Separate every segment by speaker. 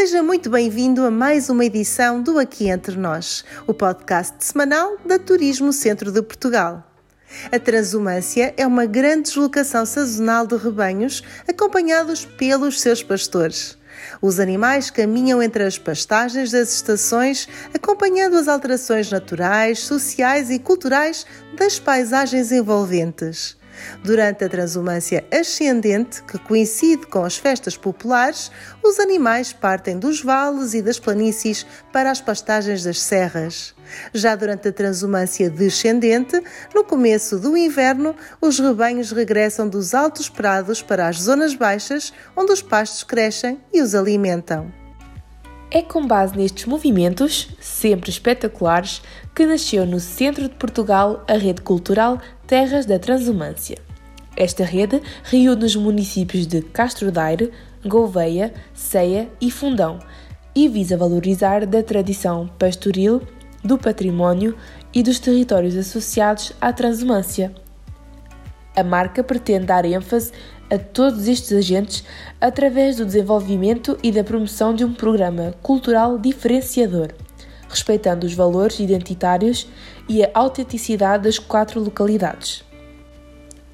Speaker 1: Seja muito bem-vindo a mais uma edição do Aqui Entre Nós, o podcast semanal da Turismo Centro de Portugal. A transumância é uma grande deslocação sazonal de rebanhos acompanhados pelos seus pastores. Os animais caminham entre as pastagens das estações, acompanhando as alterações naturais, sociais e culturais das paisagens envolventes. Durante a transumância ascendente, que coincide com as festas populares, os animais partem dos vales e das planícies para as pastagens das serras. Já durante a transumância descendente, no começo do inverno, os rebanhos regressam dos altos prados para as zonas baixas, onde os pastos crescem e os alimentam.
Speaker 2: É com base nestes movimentos, sempre espetaculares, que nasceu no centro de Portugal a rede cultural Terras da Transumância. Esta rede reúne os municípios de Castro Daire, Gouveia, Ceia e Fundão e visa valorizar da tradição pastoril, do património e dos territórios associados à transumância. A marca pretende dar ênfase a todos estes agentes através do desenvolvimento e da promoção de um programa cultural diferenciador, respeitando os valores identitários e a autenticidade das quatro localidades.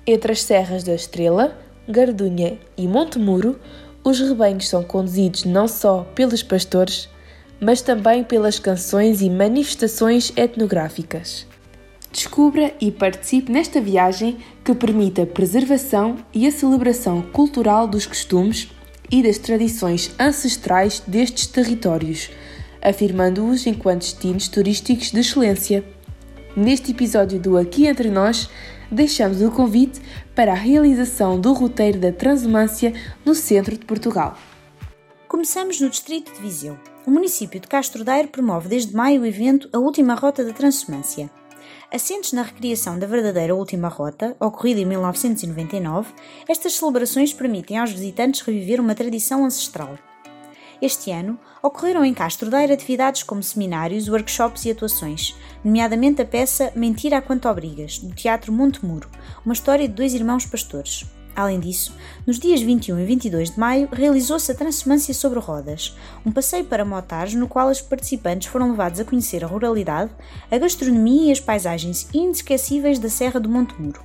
Speaker 2: Entre as serras da Estrela, Gardunha e Monte Muro, os rebanhos são conduzidos não só pelos pastores, mas também pelas canções e manifestações etnográficas. Descubra e participe nesta viagem que permite a preservação e a celebração cultural dos costumes e das tradições ancestrais destes territórios, afirmando-os enquanto destinos turísticos de excelência. Neste episódio do Aqui Entre Nós, deixamos o convite para a realização do roteiro da Transumância no centro de Portugal.
Speaker 3: Começamos no distrito de Viseu. O município de Castro Daire promove desde maio o evento A Última Rota da Transumância. Assentes na recriação da verdadeira última rota, ocorrida em 1999, estas celebrações permitem aos visitantes reviver uma tradição ancestral. Este ano, ocorreram em Castro Daire atividades como seminários, workshops e atuações, nomeadamente a peça Mentira a Quanto Obrigas, do Teatro Monte Muro, uma história de dois irmãos pastores. Além disso, nos dias 21 e 22 de maio realizou-se a Transumância sobre Rodas, um passeio para motares no qual os participantes foram levados a conhecer a ruralidade, a gastronomia e as paisagens inesquecíveis da Serra do Monte Muro.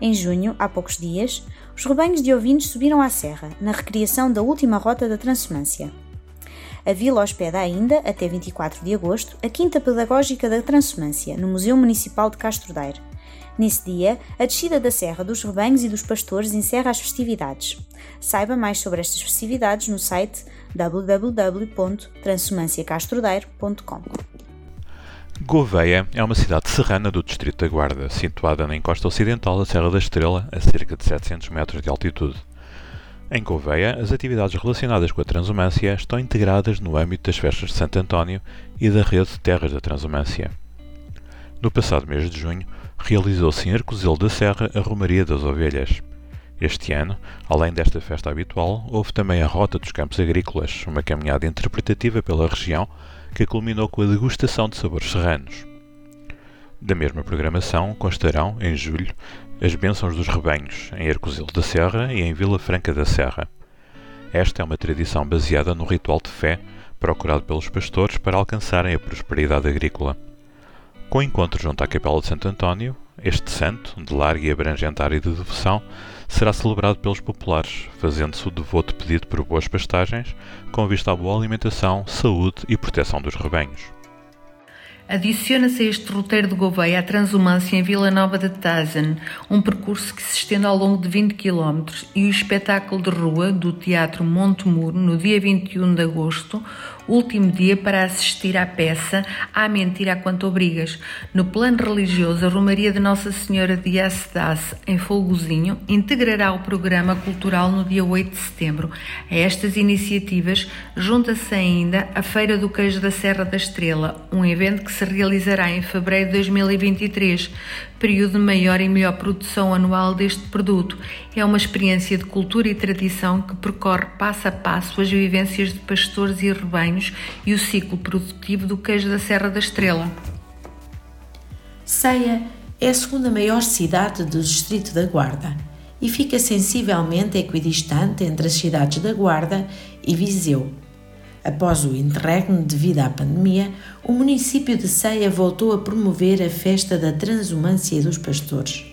Speaker 3: Em junho, há poucos dias, os rebanhos de ovinos subiram à serra, na recriação da última rota da Transumância. A vila hospeda ainda, até 24 de agosto, a Quinta Pedagógica da Transumância, no Museu Municipal de Castro Daire. Nesse dia, a descida da Serra dos Rebanhos e dos Pastores encerra as festividades. Saiba mais sobre estas festividades no site www.transumanciacastrodaire.com.
Speaker 4: Gouveia é uma cidade serrana do distrito da Guarda, situada na encosta ocidental da Serra da Estrela, a cerca de 700 metros de altitude. Em Gouveia, as atividades relacionadas com a transumância estão integradas no âmbito das festas de Santo António e da rede de terras da transumância. No passado mês de junho, realizou-se em Arcozelo da Serra a Romaria das Ovelhas. Este ano, além desta festa habitual, houve também a Rota dos Campos Agrícolas, uma caminhada interpretativa pela região que culminou com a degustação de sabores serranos. Da mesma programação constarão, em julho, as Bênçãos dos Rebanhos, em Arcozelo da Serra e em Vila Franca da Serra. Esta é uma tradição baseada no ritual de fé procurado pelos pastores para alcançarem a prosperidade agrícola. Com o encontro junto à Capela de Santo António, este santo, de larga e abrangente área de devoção, será celebrado pelos populares, fazendo-se o devoto pedido por boas pastagens, com vista à boa alimentação, saúde e proteção dos rebanhos.
Speaker 5: Adiciona-se a este roteiro de Gouveia a Transumância em Vila Nova de Tazen, um percurso que se estende ao longo de 20 km, e o espetáculo de rua do Teatro Monte Muro, no dia 21 de agosto, último dia para assistir à peça Há Mentira Quanto Obrigas. No plano religioso, a Romaria de Nossa Senhora de Acedace, em Folgozinho, integrará o programa cultural no dia 8 de setembro. A estas iniciativas junta-se ainda a Feira do Queijo da Serra da Estrela, um evento que se realizará em fevereiro de 2023, período de maior e melhor produção anual deste produto. É uma experiência de cultura e tradição que percorre passo a passo as vivências de pastores e rebanhos e o ciclo produtivo do queijo da Serra da Estrela.
Speaker 6: Ceia é a segunda maior cidade do distrito da Guarda e fica sensivelmente equidistante entre as cidades da Guarda e Viseu. Após o interregno devido à pandemia, o município de Ceia voltou a promover a festa da transumância dos pastores.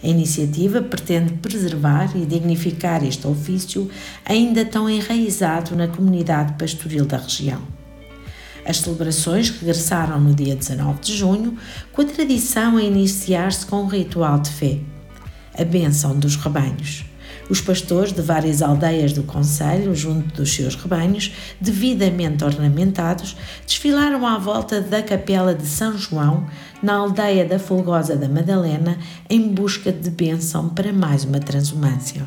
Speaker 6: A iniciativa pretende preservar e dignificar este ofício ainda tão enraizado na comunidade pastoril da região. As celebrações regressaram no dia 19 de junho, com a tradição a iniciar-se com um ritual de fé, a bênção dos rebanhos. Os pastores de várias aldeias do Conselho, junto dos seus rebanhos, devidamente ornamentados, desfilaram à volta da Capela de São João, na aldeia da Folgosa da Madalena, em busca de bênção para mais uma transumância.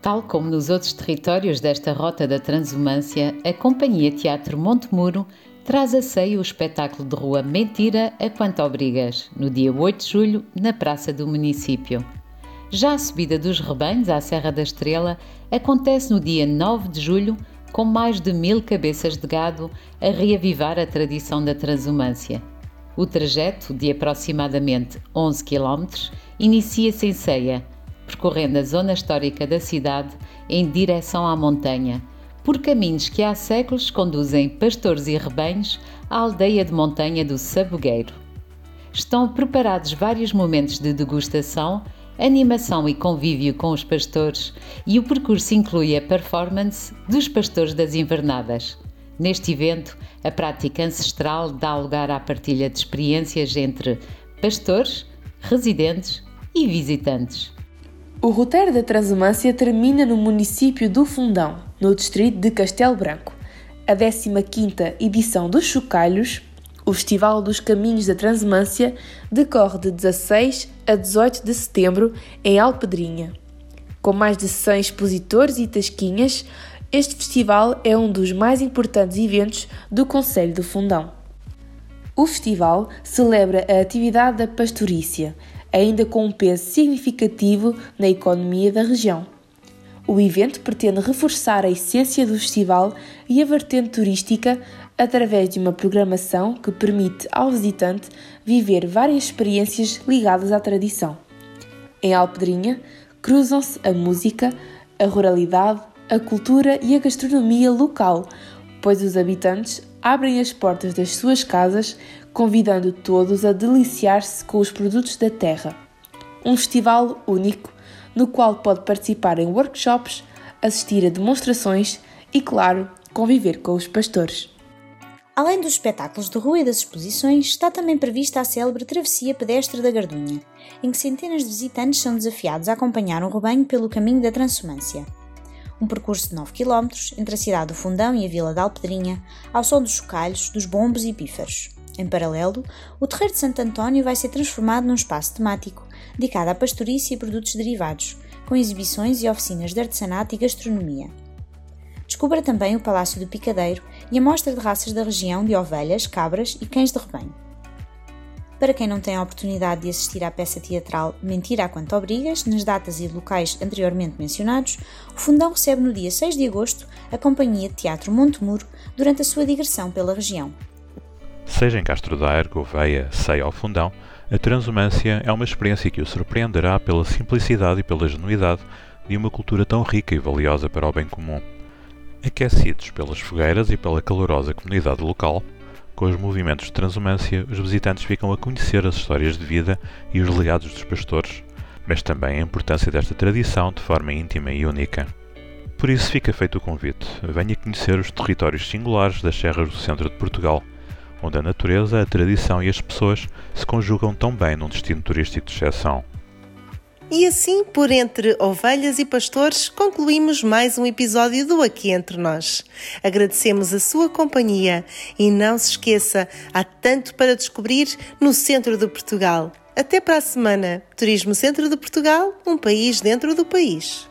Speaker 7: Tal como nos outros territórios desta rota da transumância, a Companhia Teatro Montemuro traz a ceia o espetáculo de rua Mentira a Quanto Obrigas, no dia 8 de julho, na Praça do Município. Já a subida dos rebanhos à Serra da Estrela acontece no dia 9 de julho, com mais de mil cabeças de gado a reavivar a tradição da transumância. O trajeto, de aproximadamente 11 km, inicia-se em Ceia, percorrendo a zona histórica da cidade em direção à montanha, por caminhos que há séculos conduzem pastores e rebanhos à aldeia de montanha do Sabugueiro. Estão preparados vários momentos de degustação animação e convívio com os pastores e o percurso inclui a performance dos pastores das invernadas. Neste evento, a prática ancestral dá lugar à partilha de experiências entre pastores, residentes e visitantes.
Speaker 2: O roteiro da Transumância termina no município do Fundão, no distrito de Castelo Branco. A 15ª edição dos Chocalhos o Festival dos Caminhos da Transmância decorre de 16 a 18 de setembro em Alpedrinha. Com mais de 100 expositores e tasquinhas, este festival é um dos mais importantes eventos do Conselho do Fundão. O festival celebra a atividade da pastorícia, ainda com um peso significativo na economia da região. O evento pretende reforçar a essência do festival e a vertente turística através de uma programação que permite ao visitante viver várias experiências ligadas à tradição. Em Alpedrinha, cruzam-se a música, a ruralidade, a cultura e a gastronomia local, pois os habitantes abrem as portas das suas casas, convidando todos a deliciar-se com os produtos da terra. Um festival único, no qual pode participar em workshops, assistir a demonstrações e, claro, conviver com os pastores.
Speaker 3: Além dos espetáculos de rua e das exposições, está também prevista a célebre Travessia Pedestre da Gardunha, em que centenas de visitantes são desafiados a acompanhar um rebanho pelo caminho da Transumância. Um percurso de 9 km entre a cidade do Fundão e a vila de Alpedrinha, ao som dos chocalhos, dos bombos e pífaros. Em paralelo, o Terreiro de Santo António vai ser transformado num espaço temático, dedicado à pastorícia e produtos derivados, com exibições e oficinas de artesanato e gastronomia. Descubra também o Palácio do Picadeiro e a mostra de raças da região de ovelhas, cabras e cães de rebanho. Para quem não tem a oportunidade de assistir à peça teatral Mentira a Quanto Obrigas, nas datas e locais anteriormente mencionados, o Fundão recebe no dia 6 de agosto a Companhia de Teatro Montemuro durante a sua digressão pela região.
Speaker 4: Seja em Castro Daire, Gouveia, Ceia ou Fundão, a transumância é uma experiência que o surpreenderá pela simplicidade e pela genuidade de uma cultura tão rica e valiosa para o bem comum. Aquecidos pelas fogueiras e pela calorosa comunidade local, com os movimentos de transumância, os visitantes ficam a conhecer as histórias de vida e os legados dos pastores, mas também a importância desta tradição de forma íntima e única. Por isso fica feito o convite, venha conhecer os territórios singulares das serras do centro de Portugal, onde a natureza, a tradição e as pessoas se conjugam tão bem num destino turístico de exceção.
Speaker 1: E assim, por entre ovelhas e pastores, concluímos mais um episódio do Aqui Entre Nós. Agradecemos a sua companhia e não se esqueça, há tanto para descobrir no centro de Portugal. Até para a semana. Turismo Centro de Portugal, um país dentro do país.